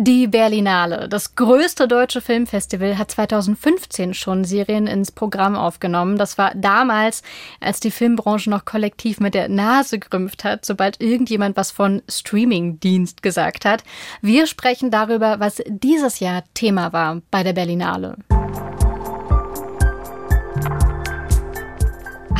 Die Berlinale, das größte deutsche Filmfestival, hat 2015 schon Serien ins Programm aufgenommen. Das war damals, als die Filmbranche noch kollektiv mit der Nase gerümpft hat, sobald irgendjemand was von Streamingdienst gesagt hat. Wir sprechen darüber, was dieses Jahr Thema war bei der Berlinale.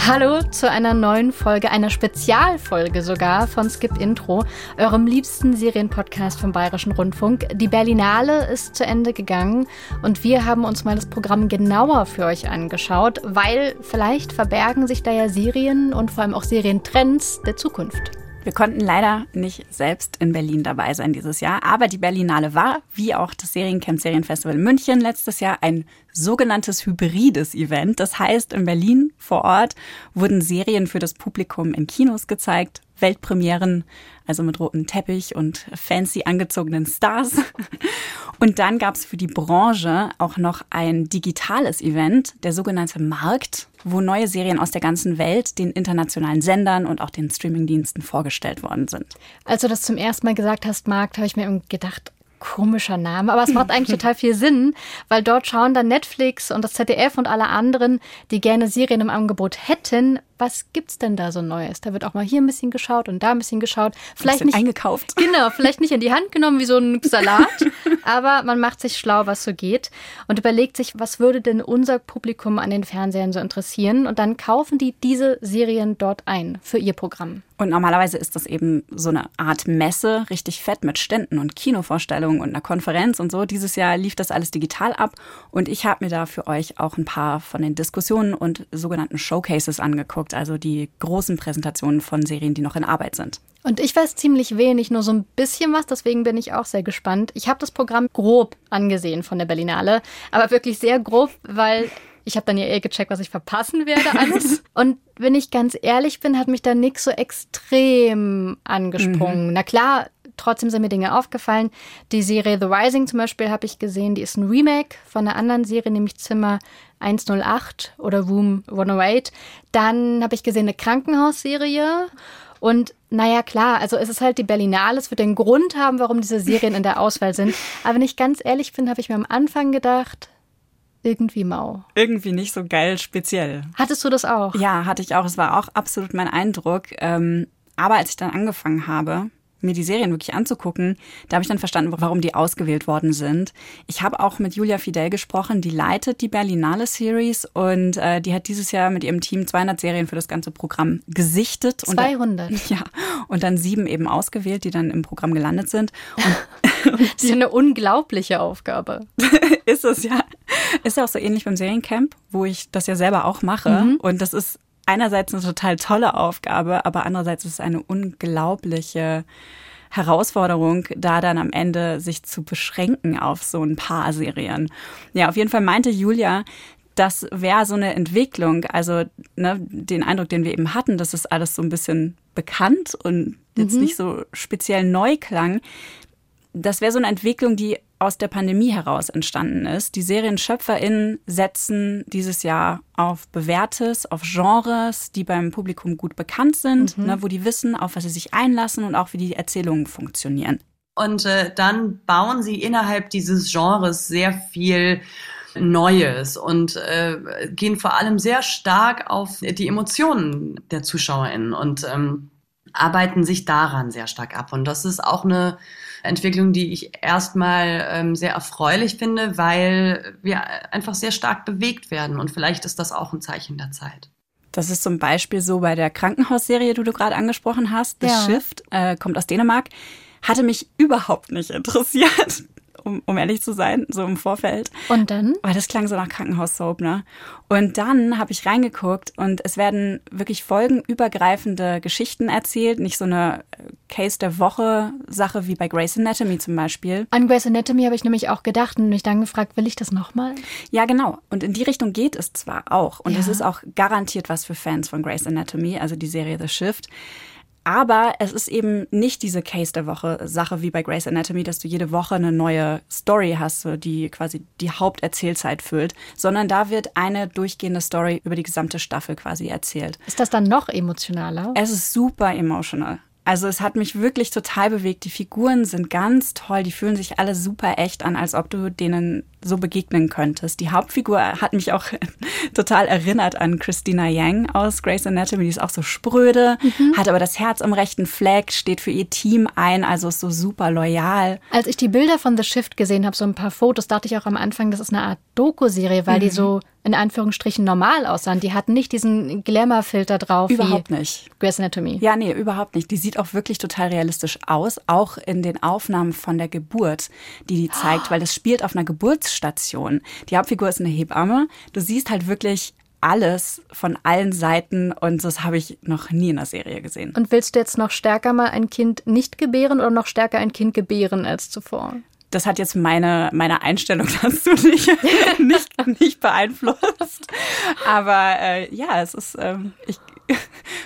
Hallo zu einer neuen Folge, einer Spezialfolge sogar von Skip Intro, eurem liebsten Serienpodcast vom Bayerischen Rundfunk. Die Berlinale ist zu Ende gegangen und wir haben uns mal das Programm genauer für euch angeschaut, weil vielleicht verbergen sich da ja Serien und vor allem auch Serientrends der Zukunft. Wir konnten leider nicht selbst in Berlin dabei sein dieses Jahr, aber die Berlinale war, wie auch das Seriencamp Serienfestival München letztes Jahr, ein sogenanntes hybrides Event. Das heißt, in Berlin vor Ort wurden Serien für das Publikum in Kinos gezeigt, Weltpremieren, also mit rotem Teppich und fancy angezogenen Stars. Und dann gab es für die Branche auch noch ein digitales Event, der sogenannte Markt, wo neue Serien aus der ganzen Welt den internationalen Sendern und auch den Streamingdiensten vorgestellt worden sind. Als du das zum ersten Mal gesagt hast, Markt, habe ich mir gedacht, komischer Name, aber es macht eigentlich total viel Sinn, weil dort schauen dann Netflix und das ZDF und alle anderen, die gerne Serien im Angebot hätten, was gibt's denn da so Neues? Da wird auch mal hier ein bisschen geschaut und da ein bisschen geschaut. Vielleicht nicht eingekauft. Genau, vielleicht nicht in die Hand genommen wie so ein Salat, aber man macht sich schlau, was so geht und überlegt sich, was würde denn unser Publikum an den Fernsehern so interessieren und dann kaufen die diese Serien dort ein für ihr Programm. Und normalerweise ist das eben so eine Art Messe, richtig fett mit Ständen und Kinovorstellungen und einer Konferenz und so. Dieses Jahr lief das alles digital ab und ich habe mir da für euch auch ein paar von den Diskussionen und sogenannten Showcases angeguckt angeguckt, also die großen Präsentationen von Serien, die noch in Arbeit sind. Und ich weiß ziemlich wenig, nur so ein bisschen was, deswegen bin ich auch sehr gespannt. Ich habe das Programm grob angesehen von der Berlinale, aber wirklich sehr grob, weil ich habe dann ja eh gecheckt, was ich verpassen werde alles. Und wenn ich ganz ehrlich bin, hat mich da nichts so extrem angesprungen. Mhm. Na klar, trotzdem sind mir Dinge aufgefallen. Die Serie The Rising zum Beispiel habe ich gesehen, die ist ein Remake von einer anderen Serie, nämlich Zimmer 108 oder Room 108. Dann habe ich gesehen eine Krankenhausserie. Und naja, klar, also es ist halt die Berlinale, es wird den Grund haben, warum diese Serien in der Auswahl sind. Aber wenn ich ganz ehrlich bin, habe ich mir am Anfang gedacht, irgendwie mau. Irgendwie nicht so geil speziell. Hattest du das auch? Ja, hatte ich auch. Es war auch absolut mein Eindruck. Ähm, aber als ich dann angefangen habe, mir die Serien wirklich anzugucken, da habe ich dann verstanden, warum die ausgewählt worden sind. Ich habe auch mit Julia Fidel gesprochen, die leitet die Berlinale Series und äh, die hat dieses Jahr mit ihrem Team 200 Serien für das ganze Programm gesichtet. 200? Und, ja, und dann sieben eben ausgewählt, die dann im Programm gelandet sind. Und, das ist ja eine unglaubliche Aufgabe. ist es ja. Ist ja auch so ähnlich beim Seriencamp, wo ich das ja selber auch mache. Mhm. Und das ist einerseits eine total tolle Aufgabe, aber andererseits ist es eine unglaubliche Herausforderung, da dann am Ende sich zu beschränken auf so ein paar Serien. Ja, auf jeden Fall meinte Julia, das wäre so eine Entwicklung, also ne, den Eindruck, den wir eben hatten, dass es alles so ein bisschen bekannt und jetzt mhm. nicht so speziell neu klang. Das wäre so eine Entwicklung, die aus der Pandemie heraus entstanden ist. Die SerienschöpferInnen setzen dieses Jahr auf Bewährtes, auf Genres, die beim Publikum gut bekannt sind, mhm. ne, wo die wissen, auf was sie sich einlassen und auch wie die Erzählungen funktionieren. Und äh, dann bauen sie innerhalb dieses Genres sehr viel Neues und äh, gehen vor allem sehr stark auf die Emotionen der ZuschauerInnen und ähm, arbeiten sich daran sehr stark ab. Und das ist auch eine Entwicklung, die ich erstmal ähm, sehr erfreulich finde, weil wir einfach sehr stark bewegt werden. Und vielleicht ist das auch ein Zeichen der Zeit. Das ist zum Beispiel so bei der Krankenhausserie, die du gerade angesprochen hast. The ja. Shift äh, kommt aus Dänemark. Hatte mich überhaupt nicht interessiert um, um ehrlich zu sein, so im Vorfeld. Und dann? Weil das klang so nach Krankenhaussoap, ne? Und dann habe ich reingeguckt und es werden wirklich folgenübergreifende Geschichten erzählt, nicht so eine Case der Woche Sache wie bei Grey's Anatomy zum Beispiel. An Grey's Anatomy habe ich nämlich auch gedacht und mich dann gefragt, will ich das nochmal? Ja, genau. Und in die Richtung geht es zwar auch. Und es ja. ist auch garantiert was für Fans von Grey's Anatomy, also die Serie The Shift. Aber es ist eben nicht diese Case der Woche Sache wie bei Grey's Anatomy, dass du jede Woche eine neue Story hast, die quasi die Haupterzählzeit füllt, sondern da wird eine durchgehende Story über die gesamte Staffel quasi erzählt. Ist das dann noch emotionaler? Es ist super emotional. Also es hat mich wirklich total bewegt. Die Figuren sind ganz toll. Die fühlen sich alle super echt an, als ob du denen so begegnen könntest. Die Hauptfigur hat mich auch total erinnert an Christina Yang aus Grey's Anatomy. Die ist auch so spröde, mhm. hat aber das Herz am rechten Fleck, steht für ihr Team ein, also ist so super loyal. Als ich die Bilder von The Shift gesehen habe, so ein paar Fotos, dachte ich auch am Anfang, das ist eine Art Doku-Serie, weil mhm. die so in Anführungsstrichen normal aussahen. Die hatten nicht diesen Glamour-Filter drauf. Überhaupt nicht. Grey's Anatomy. Ja, nee, überhaupt nicht. Die sieht auch wirklich total realistisch aus, auch in den Aufnahmen von der Geburt, die die zeigt, oh. weil das spielt auf einer Geburtsstation. Die Hauptfigur ist eine Hebamme. Du siehst halt wirklich alles von allen Seiten und das habe ich noch nie in der Serie gesehen. Und willst du jetzt noch stärker mal ein Kind nicht gebären oder noch stärker ein Kind gebären als zuvor? Das hat jetzt meine, meine Einstellung dazu nicht, nicht, nicht beeinflusst. Aber äh, ja, es ist, ähm, ich,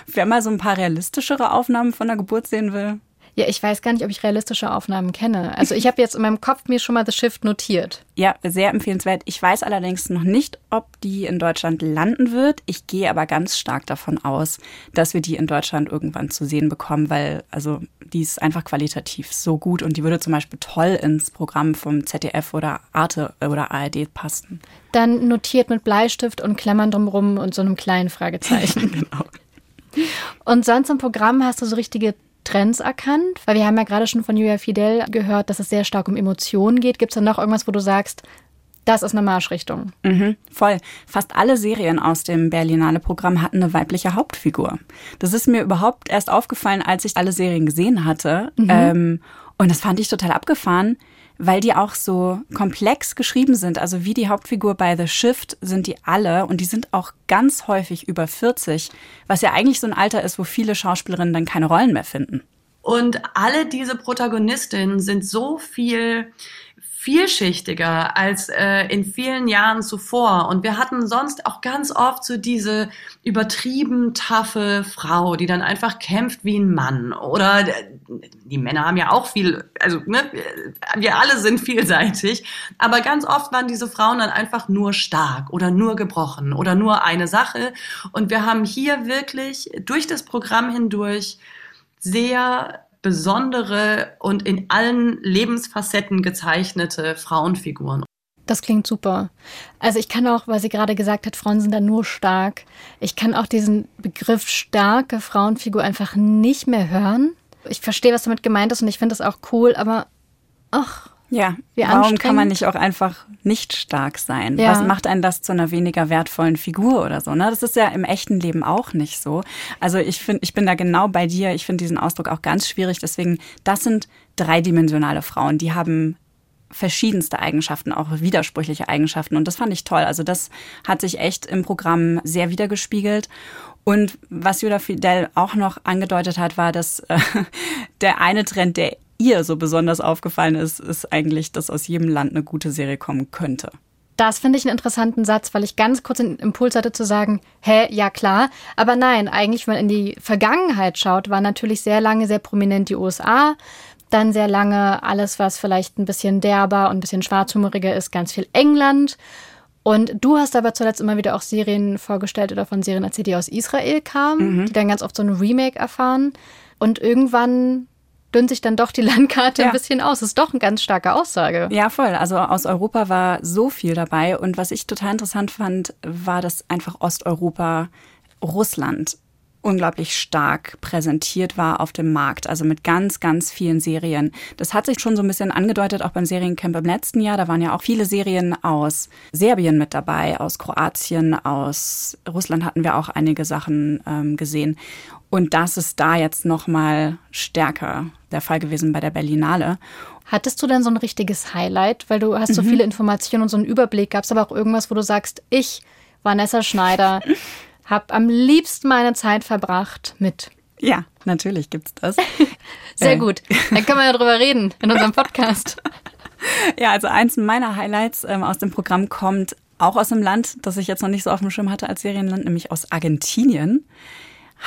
wer mal so ein paar realistischere Aufnahmen von der Geburt sehen will, ja, ich weiß gar nicht, ob ich realistische Aufnahmen kenne. Also ich habe jetzt in meinem Kopf mir schon mal The Shift notiert. Ja, sehr empfehlenswert. Ich weiß allerdings noch nicht, ob die in Deutschland landen wird. Ich gehe aber ganz stark davon aus, dass wir die in Deutschland irgendwann zu sehen bekommen, weil also die ist einfach qualitativ so gut und die würde zum Beispiel toll ins Programm vom ZDF oder Arte oder ARD passen. Dann notiert mit Bleistift und Klammern drumrum und so einem kleinen Fragezeichen. genau. Und sonst im Programm hast du so richtige Trends erkannt? Weil wir haben ja gerade schon von Julia Fidel gehört, dass es sehr stark um Emotionen geht. Gibt es da noch irgendwas, wo du sagst, das ist eine Marschrichtung. Mhm, voll. Fast alle Serien aus dem Berlinale-Programm hatten eine weibliche Hauptfigur. Das ist mir überhaupt erst aufgefallen, als ich alle Serien gesehen hatte. Mhm. Ähm, und das fand ich total abgefahren, weil die auch so komplex geschrieben sind. Also wie die Hauptfigur bei The Shift sind die alle und die sind auch ganz häufig über 40, was ja eigentlich so ein Alter ist, wo viele Schauspielerinnen dann keine Rollen mehr finden. Und alle diese Protagonistinnen sind so viel vielschichtiger als äh, in vielen Jahren zuvor. Und wir hatten sonst auch ganz oft so diese übertrieben taffe Frau, die dann einfach kämpft wie ein Mann. Oder äh, die Männer haben ja auch viel, also ne, wir alle sind vielseitig. Aber ganz oft waren diese Frauen dann einfach nur stark oder nur gebrochen oder nur eine Sache. Und wir haben hier wirklich durch das Programm hindurch sehr besondere und in allen Lebensfacetten gezeichnete Frauenfiguren. Das klingt super. Also ich kann auch, weil sie gerade gesagt hat, Frauen sind da nur stark. Ich kann auch diesen Begriff starke Frauenfigur einfach nicht mehr hören. Ich verstehe, was damit gemeint ist und ich finde das auch cool, aber ach, ja, Wie warum kann man nicht auch einfach nicht stark sein? Ja. Was macht einen das zu einer weniger wertvollen Figur oder so? Ne? Das ist ja im echten Leben auch nicht so. Also ich finde, ich bin da genau bei dir. Ich finde diesen Ausdruck auch ganz schwierig. Deswegen, das sind dreidimensionale Frauen. Die haben verschiedenste Eigenschaften, auch widersprüchliche Eigenschaften. Und das fand ich toll. Also das hat sich echt im Programm sehr wiedergespiegelt. Und was Julia Fidel auch noch angedeutet hat, war, dass äh, der eine Trend, der ihr so besonders aufgefallen ist, ist eigentlich, dass aus jedem Land eine gute Serie kommen könnte. Das finde ich einen interessanten Satz, weil ich ganz kurz den Impuls hatte zu sagen, hä, ja klar. Aber nein, eigentlich, wenn man in die Vergangenheit schaut, war natürlich sehr lange sehr prominent die USA. Dann sehr lange alles, was vielleicht ein bisschen derber und ein bisschen schwarzhumoriger ist, ganz viel England. Und du hast aber zuletzt immer wieder auch Serien vorgestellt oder von Serien erzählt, die aus Israel kamen, mhm. die dann ganz oft so ein Remake erfahren. Und irgendwann dünnt sich dann doch die Landkarte ja. ein bisschen aus. Das ist doch eine ganz starke Aussage. Ja, voll. Also aus Europa war so viel dabei. Und was ich total interessant fand, war, dass einfach Osteuropa, Russland unglaublich stark präsentiert war auf dem Markt, also mit ganz, ganz vielen Serien. Das hat sich schon so ein bisschen angedeutet, auch beim Seriencamp im letzten Jahr. Da waren ja auch viele Serien aus Serbien mit dabei, aus Kroatien, aus Russland hatten wir auch einige Sachen ähm, gesehen. Und das ist da jetzt noch mal stärker der Fall gewesen bei der Berlinale. Hattest du denn so ein richtiges Highlight, weil du hast mhm. so viele Informationen und so einen Überblick? Gab es aber auch irgendwas, wo du sagst, ich, Vanessa Schneider, habe am liebsten meine Zeit verbracht mit. Ja, natürlich gibt's das. Sehr äh. gut. Dann können wir ja drüber reden in unserem Podcast. ja, also eins meiner Highlights ähm, aus dem Programm kommt auch aus einem Land, das ich jetzt noch nicht so auf dem Schirm hatte als Serienland, nämlich aus Argentinien.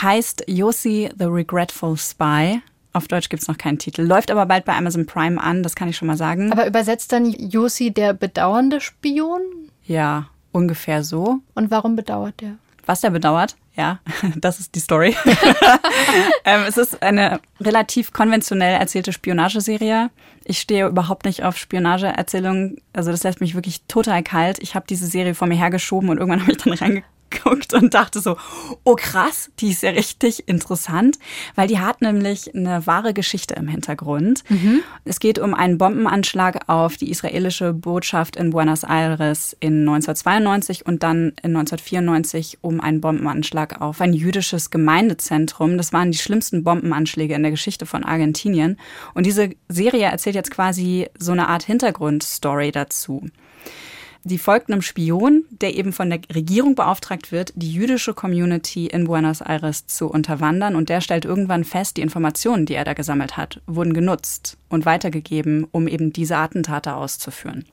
Heißt Yossi the Regretful Spy. Auf Deutsch gibt's noch keinen Titel. Läuft aber bald bei Amazon Prime an, das kann ich schon mal sagen. Aber übersetzt dann Yossi der bedauernde Spion? Ja, ungefähr so. Und warum bedauert der? was er bedauert. Ja, das ist die Story. ähm, es ist eine relativ konventionell erzählte Spionageserie. Ich stehe überhaupt nicht auf Spionageerzählungen. Also das lässt mich wirklich total kalt. Ich habe diese Serie vor mir hergeschoben und irgendwann habe ich dann reingeguckt geguckt und dachte so, oh krass, die ist ja richtig interessant, weil die hat nämlich eine wahre Geschichte im Hintergrund. Mhm. Es geht um einen Bombenanschlag auf die israelische Botschaft in Buenos Aires in 1992 und dann in 1994 um einen Bombenanschlag auf ein jüdisches Gemeindezentrum. Das waren die schlimmsten Bombenanschläge in der Geschichte von Argentinien. Und diese Serie erzählt jetzt quasi so eine Art Hintergrundstory dazu. Die folgt einem Spion, der eben von der Regierung beauftragt wird, die jüdische Community in Buenos Aires zu unterwandern. Und der stellt irgendwann fest, die Informationen, die er da gesammelt hat, wurden genutzt und weitergegeben, um eben diese Attentate auszuführen.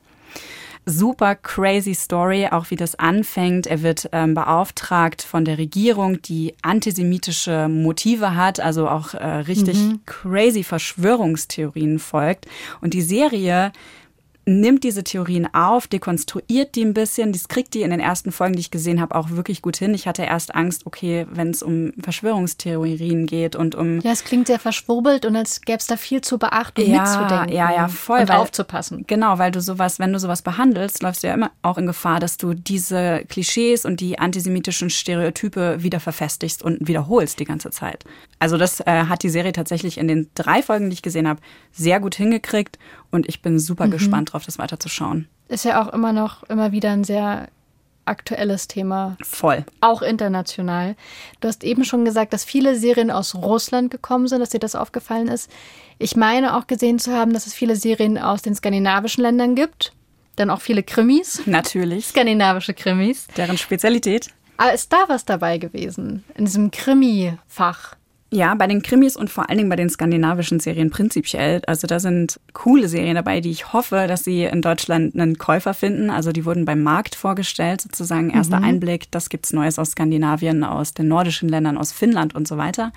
Super crazy Story, auch wie das anfängt. Er wird ähm, beauftragt von der Regierung, die antisemitische Motive hat, also auch äh, richtig mhm. crazy Verschwörungstheorien folgt. Und die Serie nimmt diese Theorien auf, dekonstruiert die ein bisschen. Das kriegt die in den ersten Folgen, die ich gesehen habe, auch wirklich gut hin. Ich hatte erst Angst, okay, wenn es um Verschwörungstheorien geht und um. Ja, es klingt sehr verschwurbelt und als gäbe es da viel zu beachten und ja, mitzudenken. Ja, ja, voll. Und weil, aufzupassen. Genau, weil du sowas, wenn du sowas behandelst, läufst du ja immer auch in Gefahr, dass du diese Klischees und die antisemitischen Stereotype wieder verfestigst und wiederholst die ganze Zeit. Also das äh, hat die Serie tatsächlich in den drei Folgen, die ich gesehen habe, sehr gut hingekriegt und ich bin super mhm. gespannt drauf, das weiterzuschauen. Ist ja auch immer noch immer wieder ein sehr aktuelles Thema. Voll. Auch international. Du hast eben schon gesagt, dass viele Serien aus Russland gekommen sind, dass dir das aufgefallen ist. Ich meine auch gesehen zu haben, dass es viele Serien aus den skandinavischen Ländern gibt. Dann auch viele Krimis. Natürlich. Skandinavische Krimis. Deren Spezialität. Aber ist da was dabei gewesen? In diesem Krimi-Fach? Ja, bei den Krimis und vor allen Dingen bei den skandinavischen Serien prinzipiell. Also da sind coole Serien dabei, die ich hoffe, dass sie in Deutschland einen Käufer finden. Also die wurden beim Markt vorgestellt, sozusagen erster mhm. Einblick. Das gibt's Neues aus Skandinavien, aus den nordischen Ländern, aus Finnland und so weiter.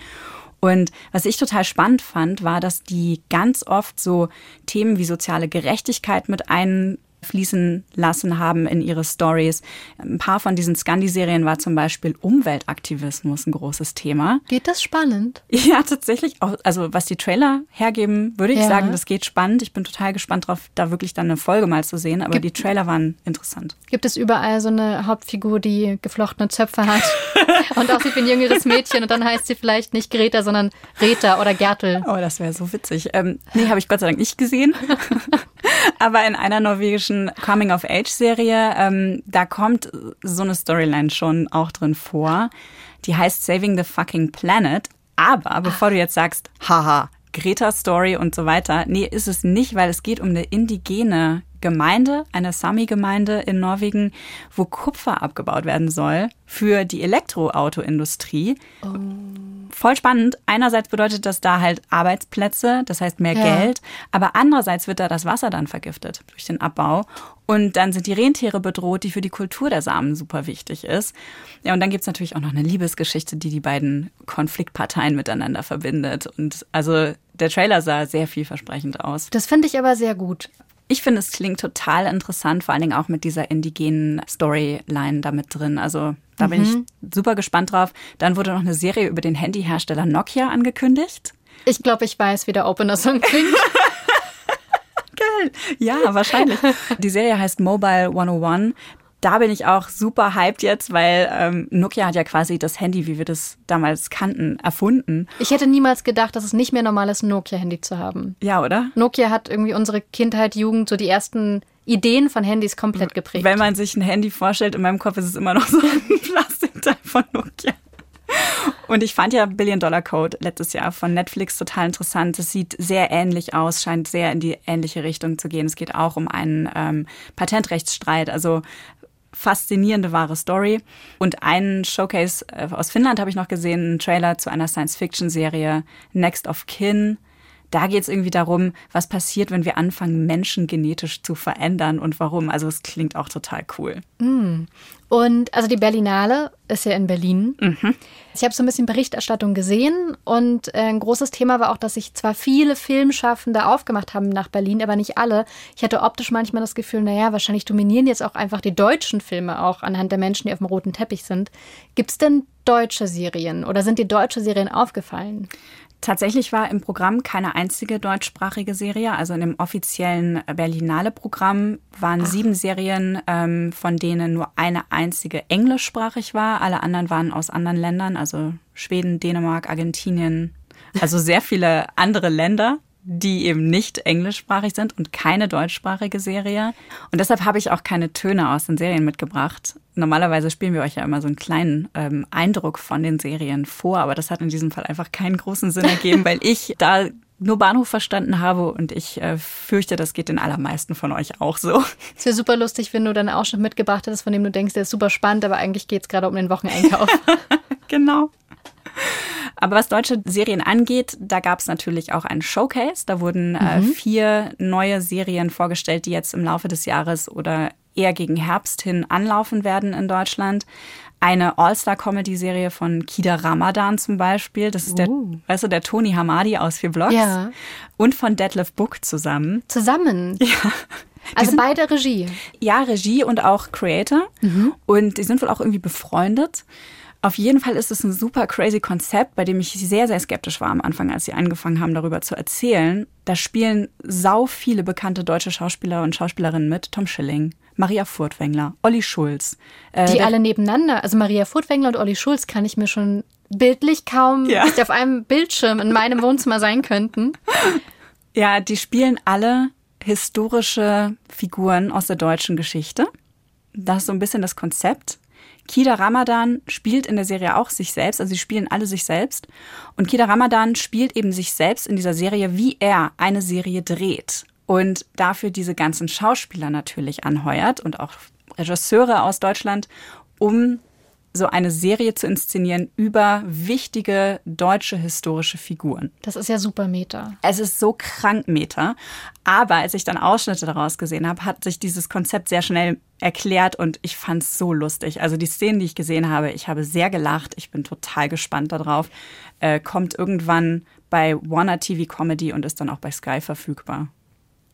Und was ich total spannend fand, war, dass die ganz oft so Themen wie soziale Gerechtigkeit mit ein fließen lassen haben in ihre Stories. Ein paar von diesen Scandi-Serien war zum Beispiel Umweltaktivismus ein großes Thema. Geht das spannend? Ja, tatsächlich. Auch, also was die Trailer hergeben, würde ich ja. sagen, das geht spannend. Ich bin total gespannt drauf, da wirklich dann eine Folge mal zu sehen. Aber gibt, die Trailer waren interessant. Gibt es überall so eine Hauptfigur, die geflochtene Zöpfe hat und aussieht wie ein jüngeres Mädchen und dann heißt sie vielleicht nicht Greta, sondern Reta oder Gertel? Oh, das wäre so witzig. Ähm, nee, habe ich Gott sei Dank nicht gesehen. Aber in einer norwegischen Coming-of-Age-Serie, ähm, da kommt so eine Storyline schon auch drin vor. Die heißt Saving the Fucking Planet. Aber bevor du jetzt sagst, haha, Greta-Story und so weiter, nee, ist es nicht, weil es geht um eine indigene Gemeinde, eine Sami-Gemeinde in Norwegen, wo Kupfer abgebaut werden soll für die Elektroautoindustrie. Oh. Voll spannend. Einerseits bedeutet das da halt Arbeitsplätze, das heißt mehr ja. Geld, aber andererseits wird da das Wasser dann vergiftet durch den Abbau. Und dann sind die Rentiere bedroht, die für die Kultur der Samen super wichtig ist. Ja, und dann gibt's natürlich auch noch eine Liebesgeschichte, die die beiden Konfliktparteien miteinander verbindet. Und also der Trailer sah sehr vielversprechend aus. Das finde ich aber sehr gut. Ich finde, es klingt total interessant, vor allen Dingen auch mit dieser indigenen Storyline damit drin. Also da mhm. bin ich mhm. super gespannt drauf. Dann wurde noch eine Serie über den Handyhersteller Nokia angekündigt. Ich glaube, ich weiß, wie der Opener-Song klingt. Geil. Ja, wahrscheinlich. Die Serie heißt Mobile 101 da bin ich auch super hyped jetzt, weil ähm, Nokia hat ja quasi das Handy, wie wir das damals kannten, erfunden. Ich hätte niemals gedacht, dass es nicht mehr normal ist, ein Nokia-Handy zu haben. Ja, oder? Nokia hat irgendwie unsere Kindheit, Jugend, so die ersten Ideen von Handys komplett geprägt. Wenn man sich ein Handy vorstellt, in meinem Kopf ist es immer noch so ein Plastikteil von Nokia. Und ich fand ja Billion Dollar Code letztes Jahr von Netflix total interessant. Es sieht sehr ähnlich aus, scheint sehr in die ähnliche Richtung zu gehen. Es geht auch um einen ähm, Patentrechtsstreit. Also faszinierende wahre Story. Und einen Showcase äh, aus Finnland habe ich noch gesehen, einen Trailer zu einer Science-Fiction-Serie Next of Kin. Da geht es irgendwie darum, was passiert, wenn wir anfangen, Menschen genetisch zu verändern und warum. Also es klingt auch total cool. Mm. Und also die Berlinale ist ja in Berlin. Mhm. Ich habe so ein bisschen Berichterstattung gesehen und äh, ein großes Thema war auch, dass sich zwar viele Filmschaffende aufgemacht haben nach Berlin, aber nicht alle. Ich hatte optisch manchmal das Gefühl, naja, wahrscheinlich dominieren jetzt auch einfach die deutschen Filme auch anhand der Menschen, die auf dem roten Teppich sind. Gibt es denn deutsche Serien oder sind dir deutsche Serien aufgefallen? Tatsächlich war im Programm keine einzige deutschsprachige Serie. Also in dem offiziellen Berlinale-Programm waren Ach. sieben Serien, ähm, von denen nur eine einzige englischsprachig war. Alle anderen waren aus anderen Ländern, also Schweden, Dänemark, Argentinien. Also sehr viele andere Länder die eben nicht englischsprachig sind und keine deutschsprachige Serie. Und deshalb habe ich auch keine Töne aus den Serien mitgebracht. Normalerweise spielen wir euch ja immer so einen kleinen ähm, Eindruck von den Serien vor, aber das hat in diesem Fall einfach keinen großen Sinn ergeben, weil ich da nur Bahnhof verstanden habe und ich äh, fürchte, das geht den allermeisten von euch auch so. Es wäre super lustig, wenn du dann auch schon mitgebracht hättest, von dem du denkst, der ist super spannend, aber eigentlich geht es gerade um den Wocheneinkauf. genau. Aber was deutsche Serien angeht, da gab es natürlich auch einen Showcase. Da wurden äh, mhm. äh, vier neue Serien vorgestellt, die jetzt im Laufe des Jahres oder eher gegen Herbst hin anlaufen werden in Deutschland. Eine All-Star-Comedy-Serie von Kida Ramadan zum Beispiel. Das ist der, uh. weißt du, der Tony Hamadi aus vier Blocks. Ja. Und von Detlef Book zusammen. Zusammen? Ja. Also beide Regie. Ja, Regie und auch Creator. Mhm. Und die sind wohl auch irgendwie befreundet. Auf jeden Fall ist es ein super crazy Konzept, bei dem ich sehr, sehr skeptisch war am Anfang, als sie angefangen haben, darüber zu erzählen. Da spielen sau viele bekannte deutsche Schauspieler und Schauspielerinnen mit. Tom Schilling, Maria Furtwängler, Olli Schulz. Äh, Die alle nebeneinander. Also Maria Furtwängler und Olli Schulz kann ich mir schon bildlich kaum, ja. auf einem Bildschirm in meinem Wohnzimmer sein könnten. Ja, die spielen alle historische Figuren aus der deutschen Geschichte. Das ist so ein bisschen das Konzept. Kida Ramadan spielt in der Serie auch sich selbst, also sie spielen alle sich selbst. Und Kida Ramadan spielt eben sich selbst in dieser Serie, wie er eine Serie dreht. Und dafür diese ganzen Schauspieler natürlich anheuert und auch Regisseure aus Deutschland, um so eine Serie zu inszenieren über wichtige deutsche historische Figuren. Das ist ja super Meta. Es ist so krank Meta. Aber als ich dann Ausschnitte daraus gesehen habe, hat sich dieses Konzept sehr schnell erklärt und ich fand es so lustig. Also die Szenen, die ich gesehen habe, ich habe sehr gelacht. Ich bin total gespannt darauf. Äh, kommt irgendwann bei Warner TV Comedy und ist dann auch bei Sky verfügbar.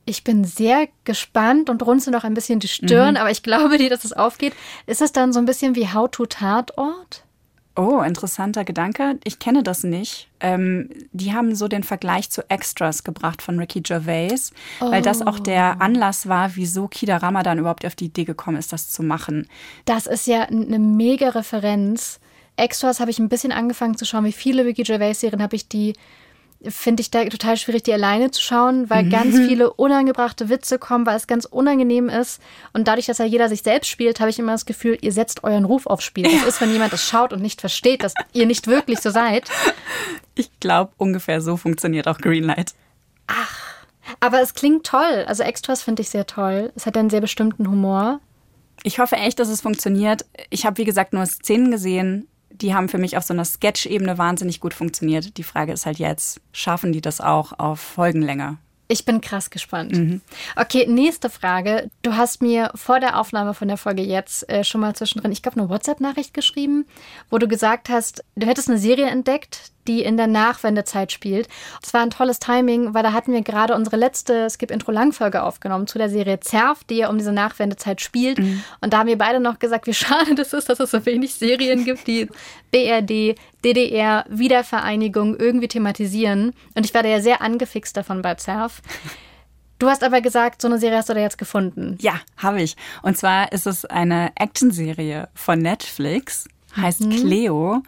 Ich bin sehr gespannt und runzel noch ein bisschen die Stirn, mhm. aber ich glaube dir, dass es aufgeht. Ist es dann so ein bisschen wie How to Tatort? Oh, interessanter Gedanke. Ich kenne das nicht. Ähm, die haben so den Vergleich zu Extras gebracht von Ricky Gervais, oh. weil das auch der oh. Anlass war, wieso Kida Ramadan überhaupt auf die Idee gekommen ist, das zu machen. Das ist ja eine mega Referenz. Extras habe ich ein bisschen angefangen zu schauen. Wie viele Ricky Gervais-Serien habe ich die finde ich da total schwierig, die alleine zu schauen, weil mhm. ganz viele unangebrachte Witze kommen, weil es ganz unangenehm ist. Und dadurch, dass ja jeder sich selbst spielt, habe ich immer das Gefühl, ihr setzt euren Ruf aufs Spiel. Das ist, wenn jemand das schaut und nicht versteht, dass ihr nicht wirklich so seid. Ich glaube, ungefähr so funktioniert auch Greenlight. Ach, aber es klingt toll. Also Extras finde ich sehr toll. Es hat einen sehr bestimmten Humor. Ich hoffe echt, dass es funktioniert. Ich habe, wie gesagt, nur Szenen gesehen die haben für mich auf so einer Sketch-Ebene wahnsinnig gut funktioniert. Die Frage ist halt jetzt, schaffen die das auch auf Folgenlänge? Ich bin krass gespannt. Mhm. Okay, nächste Frage. Du hast mir vor der Aufnahme von der Folge jetzt äh, schon mal zwischendrin, ich glaube, eine WhatsApp-Nachricht geschrieben, wo du gesagt hast, du hättest eine Serie entdeckt, die in der Nachwendezeit spielt. Es war ein tolles Timing, weil da hatten wir gerade unsere letzte Skip-Intro-Langfolge aufgenommen zu der Serie Zerf, die ja um diese Nachwendezeit spielt. Mhm. Und da haben wir beide noch gesagt, wie schade das ist, dass es so wenig Serien gibt, die BRD, DDR, Wiedervereinigung irgendwie thematisieren. Und ich werde ja sehr angefixt davon bei Zerf. Du hast aber gesagt, so eine Serie hast du da jetzt gefunden. Ja, habe ich. Und zwar ist es eine Actionserie von Netflix, heißt mhm. Cleo.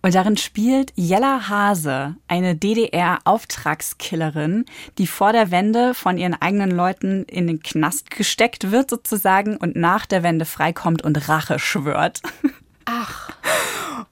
Und darin spielt Jella Hase, eine DDR-Auftragskillerin, die vor der Wende von ihren eigenen Leuten in den Knast gesteckt wird sozusagen und nach der Wende freikommt und Rache schwört. Ach.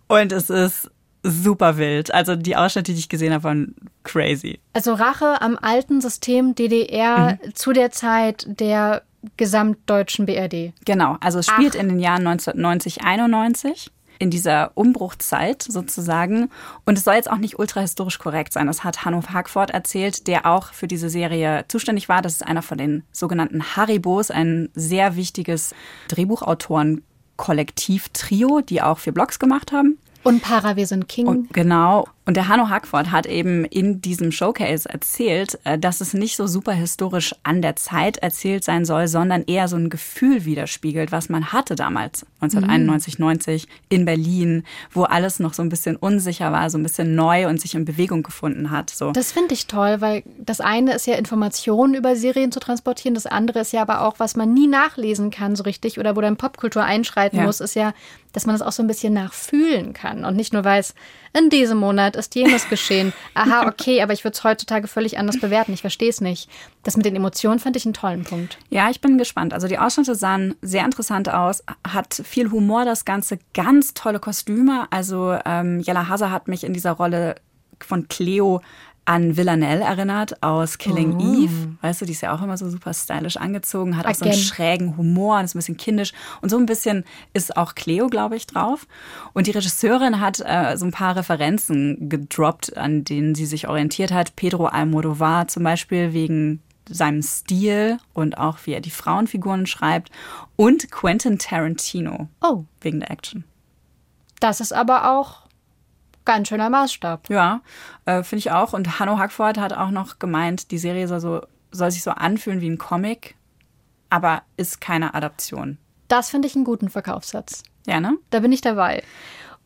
Und es ist super wild. Also die Ausschnitte, die ich gesehen habe, waren crazy. Also Rache am alten System DDR mhm. zu der Zeit der gesamtdeutschen BRD. Genau, also es spielt Ach. in den Jahren 1990, 91. in dieser Umbruchzeit sozusagen. Und es soll jetzt auch nicht ultrahistorisch korrekt sein. Das hat Hanno Hagford erzählt, der auch für diese Serie zuständig war. Das ist einer von den sogenannten Haribos, ein sehr wichtiges Drehbuchautoren-Kollektiv-Trio, die auch vier Blogs gemacht haben. Und Para, wir sind King. Und genau. Und der Hanno Hackford hat eben in diesem Showcase erzählt, äh, dass es nicht so super historisch an der Zeit erzählt sein soll, sondern eher so ein Gefühl widerspiegelt, was man hatte damals, 1991, mhm. 90 in Berlin, wo alles noch so ein bisschen unsicher war, so ein bisschen neu und sich in Bewegung gefunden hat. So. Das finde ich toll, weil das eine ist ja Informationen über Serien zu transportieren, das andere ist ja aber auch, was man nie nachlesen kann so richtig oder wo dann Popkultur einschreiten ja. muss, ist ja, dass man das auch so ein bisschen nachfühlen kann und nicht nur weiß, in diesem Monat ist jenes geschehen. Aha, okay, aber ich würde es heutzutage völlig anders bewerten. Ich verstehe es nicht. Das mit den Emotionen fand ich einen tollen Punkt. Ja, ich bin gespannt. Also die Ausschnitte sahen sehr interessant aus, hat viel Humor das Ganze, ganz tolle Kostüme. Also ähm, Jella Haser hat mich in dieser Rolle von Cleo an Villanelle erinnert aus Killing oh. Eve. Weißt du, die ist ja auch immer so super stylisch angezogen, hat Again. auch so einen schrägen Humor und ist ein bisschen kindisch. Und so ein bisschen ist auch Cleo, glaube ich, drauf. Und die Regisseurin hat äh, so ein paar Referenzen gedroppt, an denen sie sich orientiert hat. Pedro Almodovar zum Beispiel wegen seinem Stil und auch wie er die Frauenfiguren schreibt. Und Quentin Tarantino. Oh. Wegen der Action. Das ist aber auch ganz schöner Maßstab. Ja, äh, finde ich auch. Und Hanno Hackford hat auch noch gemeint, die Serie soll, so, soll sich so anfühlen wie ein Comic, aber ist keine Adaption. Das finde ich einen guten Verkaufssatz. Ja, ne? Da bin ich dabei.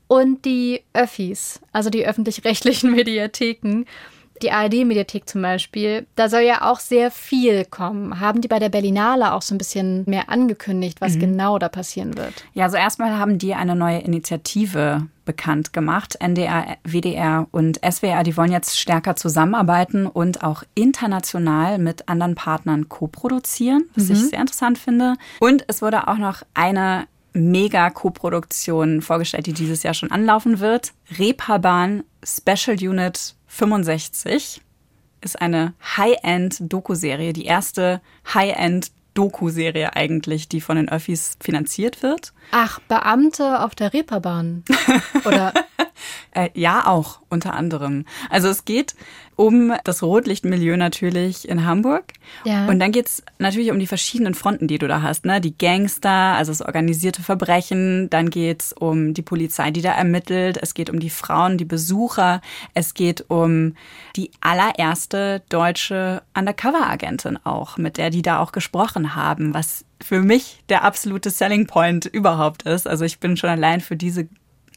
Und die Öffis, also die öffentlich-rechtlichen Mediatheken, die ARD-Mediathek zum Beispiel, da soll ja auch sehr viel kommen. Haben die bei der Berlinale auch so ein bisschen mehr angekündigt, was mhm. genau da passieren wird? Ja, also erstmal haben die eine neue Initiative bekannt gemacht. NDR, WDR und SWR, die wollen jetzt stärker zusammenarbeiten und auch international mit anderen Partnern co-produzieren, was mhm. ich sehr interessant finde. Und es wurde auch noch eine Mega-Koproduktion vorgestellt, die dieses Jahr schon anlaufen wird. Reeperbahn Special Unit 65 ist eine High-End-Doku-Serie, die erste High-End Doku-Serie eigentlich, die von den Öffis finanziert wird. Ach, Beamte auf der Reeperbahn. Oder? äh, ja, auch, unter anderem. Also es geht um das Rotlichtmilieu natürlich in Hamburg. Ja. Und dann geht's natürlich um die verschiedenen Fronten, die du da hast. Ne? Die Gangster, also das organisierte Verbrechen. Dann geht's um die Polizei, die da ermittelt. Es geht um die Frauen, die Besucher. Es geht um die allererste deutsche Undercover-Agentin auch, mit der die da auch gesprochen haben, was für mich der absolute Selling Point überhaupt ist. Also ich bin schon allein für diese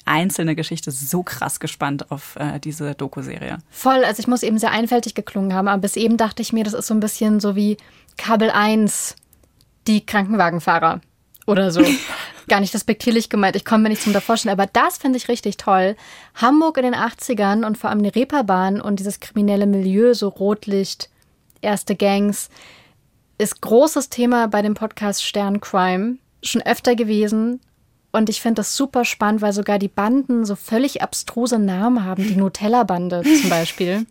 einzelne Geschichte so krass gespannt auf äh, diese Doku-Serie. Voll, also ich muss eben sehr einfältig geklungen haben, aber bis eben dachte ich mir, das ist so ein bisschen so wie Kabel 1, die Krankenwagenfahrer oder so. Gar nicht respektierlich gemeint, ich komme mir nicht zum vorstellen, aber das finde ich richtig toll. Hamburg in den 80ern und vor allem die Reeperbahn und dieses kriminelle Milieu, so Rotlicht, erste Gangs, ist großes Thema bei dem Podcast Stern Crime. Schon öfter gewesen, und ich finde das super spannend, weil sogar die Banden so völlig abstruse Namen haben. Die Nutella-Bande zum Beispiel.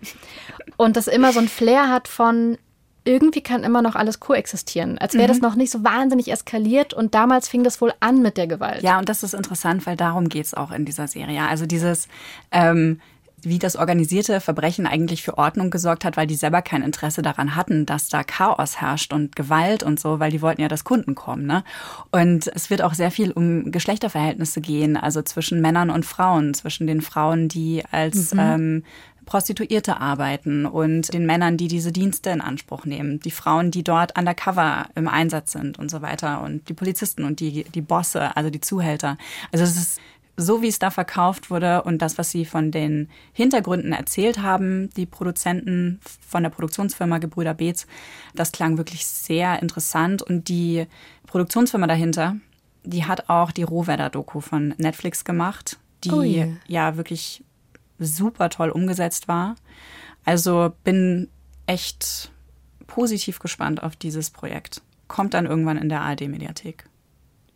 Und das immer so ein Flair hat von, irgendwie kann immer noch alles koexistieren. Als wäre mhm. das noch nicht so wahnsinnig eskaliert. Und damals fing das wohl an mit der Gewalt. Ja, und das ist interessant, weil darum geht es auch in dieser Serie. Also dieses, ähm, wie das organisierte Verbrechen eigentlich für Ordnung gesorgt hat, weil die selber kein Interesse daran hatten, dass da Chaos herrscht und Gewalt und so, weil die wollten ja, dass Kunden kommen. Ne? Und es wird auch sehr viel um Geschlechterverhältnisse gehen, also zwischen Männern und Frauen, zwischen den Frauen, die als mhm. ähm, Prostituierte arbeiten und den Männern, die diese Dienste in Anspruch nehmen, die Frauen, die dort undercover im Einsatz sind und so weiter und die Polizisten und die, die Bosse, also die Zuhälter. Also es ist so wie es da verkauft wurde und das, was sie von den Hintergründen erzählt haben, die Produzenten von der Produktionsfirma Gebrüder Beetz, das klang wirklich sehr interessant. Und die Produktionsfirma dahinter, die hat auch die Rohwedder-Doku von Netflix gemacht, die oh yeah. ja wirklich super toll umgesetzt war. Also bin echt positiv gespannt auf dieses Projekt. Kommt dann irgendwann in der ARD-Mediathek.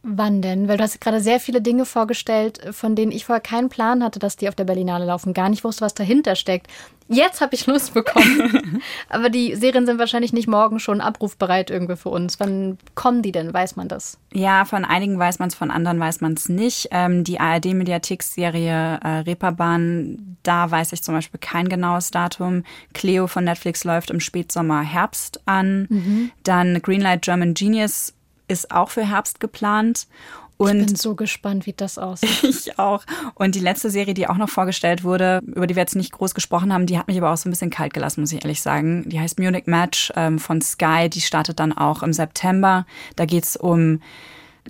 Wann denn? Weil du hast gerade sehr viele Dinge vorgestellt, von denen ich vorher keinen Plan hatte, dass die auf der Berlinale laufen. Gar nicht wusste, was dahinter steckt. Jetzt habe ich Lust bekommen. Aber die Serien sind wahrscheinlich nicht morgen schon abrufbereit irgendwie für uns. Wann kommen die denn? Weiß man das? Ja, von einigen weiß man es, von anderen weiß man es nicht. Ähm, die ARD-Mediathek-Serie äh, Reeperbahn, da weiß ich zum Beispiel kein genaues Datum. Cleo von Netflix läuft im Spätsommer Herbst an. Mhm. Dann Greenlight German Genius ist auch für Herbst geplant. Und ich bin so gespannt, wie das aussieht. ich auch. Und die letzte Serie, die auch noch vorgestellt wurde, über die wir jetzt nicht groß gesprochen haben, die hat mich aber auch so ein bisschen kalt gelassen, muss ich ehrlich sagen. Die heißt Munich Match ähm, von Sky. Die startet dann auch im September. Da geht's um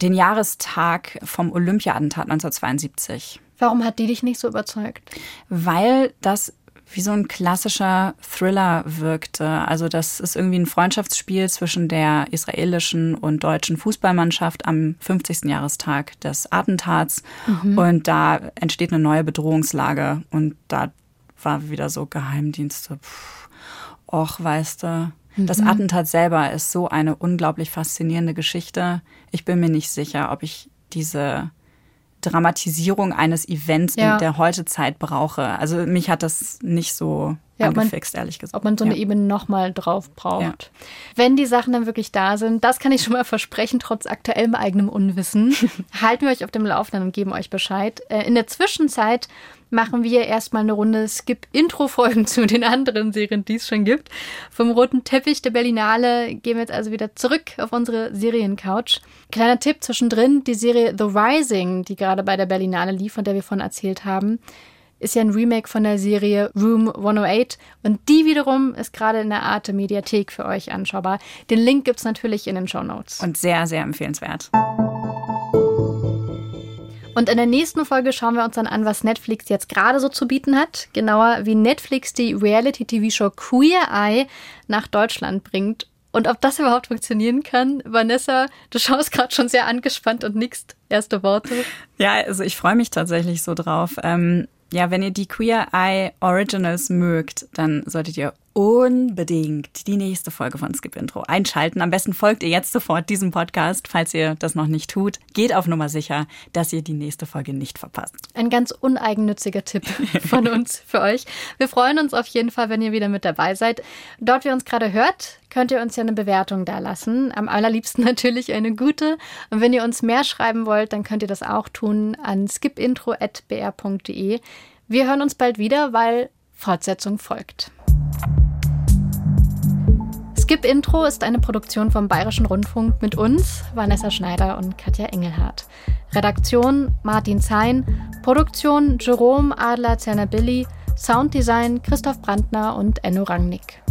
den Jahrestag vom Olympia-Attentat 1972. Warum hat die dich nicht so überzeugt? Weil das wie so ein klassischer Thriller wirkte. Also das ist irgendwie ein Freundschaftsspiel zwischen der israelischen und deutschen Fußballmannschaft am 50. Jahrestag des Attentats. Mhm. Und da entsteht eine neue Bedrohungslage. Und da war wieder so Geheimdienste. Puh, och, weißt du. Das mhm. Attentat selber ist so eine unglaublich faszinierende Geschichte. Ich bin mir nicht sicher, ob ich diese Dramatisierung eines Events ja. in der Heutezeit brauche. Also mich hat das nicht so ja, angefixt, man, ehrlich gesagt. Ob man so eine ja. Ebene nochmal drauf braucht. Ja. Wenn die Sachen dann wirklich da sind, das kann ich schon mal versprechen, trotz aktuellem eigenem Unwissen, halten wir euch auf dem Laufenden und geben euch Bescheid. Äh, in der Zwischenzeit machen wir erstmal eine Runde Skip-Intro-Folgen zu den anderen Serien, die es schon gibt. Vom roten Teppich der Berlinale gehen wir jetzt also wieder zurück auf unsere Seriencouch. Kleiner Tipp zwischendrin, die Serie The Rising, die gerade bei der Berlinale lief, von der wir vorhin erzählt haben, ist ja ein Remake von der Serie Room 108 und die wiederum ist gerade in der Arte Mediathek für euch anschaubar. Den Link gibt es natürlich in den Show Notes. Und sehr, sehr empfehlenswert. Und in der nächsten Folge schauen wir uns dann an, was Netflix jetzt gerade so zu bieten hat. Genauer, wie Netflix die Reality-TV-Show Queer Eye nach Deutschland bringt. Und ob das überhaupt funktionieren kann, Vanessa, du schaust gerade schon sehr angespannt und nickst. Erste Worte. Ja, also ich freue mich tatsächlich so drauf. Ähm, ja, wenn ihr die Queer Eye Originals mögt, dann solltet ihr unbedingt die nächste Folge von Skip Intro einschalten. Am besten folgt ihr jetzt sofort diesem Podcast, falls ihr das noch nicht tut. Geht auf Nummer sicher, dass ihr die nächste Folge nicht verpasst. Ein ganz uneigennütziger Tipp von uns für euch. Wir freuen uns auf jeden Fall, wenn ihr wieder mit dabei seid. Dort, wie ihr uns gerade hört, könnt ihr uns ja eine Bewertung da lassen. Am allerliebsten natürlich eine gute. Und wenn ihr uns mehr schreiben wollt, dann könnt ihr das auch tun an skipintro.br.de. Wir hören uns bald wieder, weil Fortsetzung folgt. Skip Intro ist eine Produktion vom Bayerischen Rundfunk mit uns, Vanessa Schneider und Katja Engelhardt. Redaktion Martin Zein, Produktion Jerome Adler Zernabilli, Sounddesign Christoph Brandner und Enno Rangnick.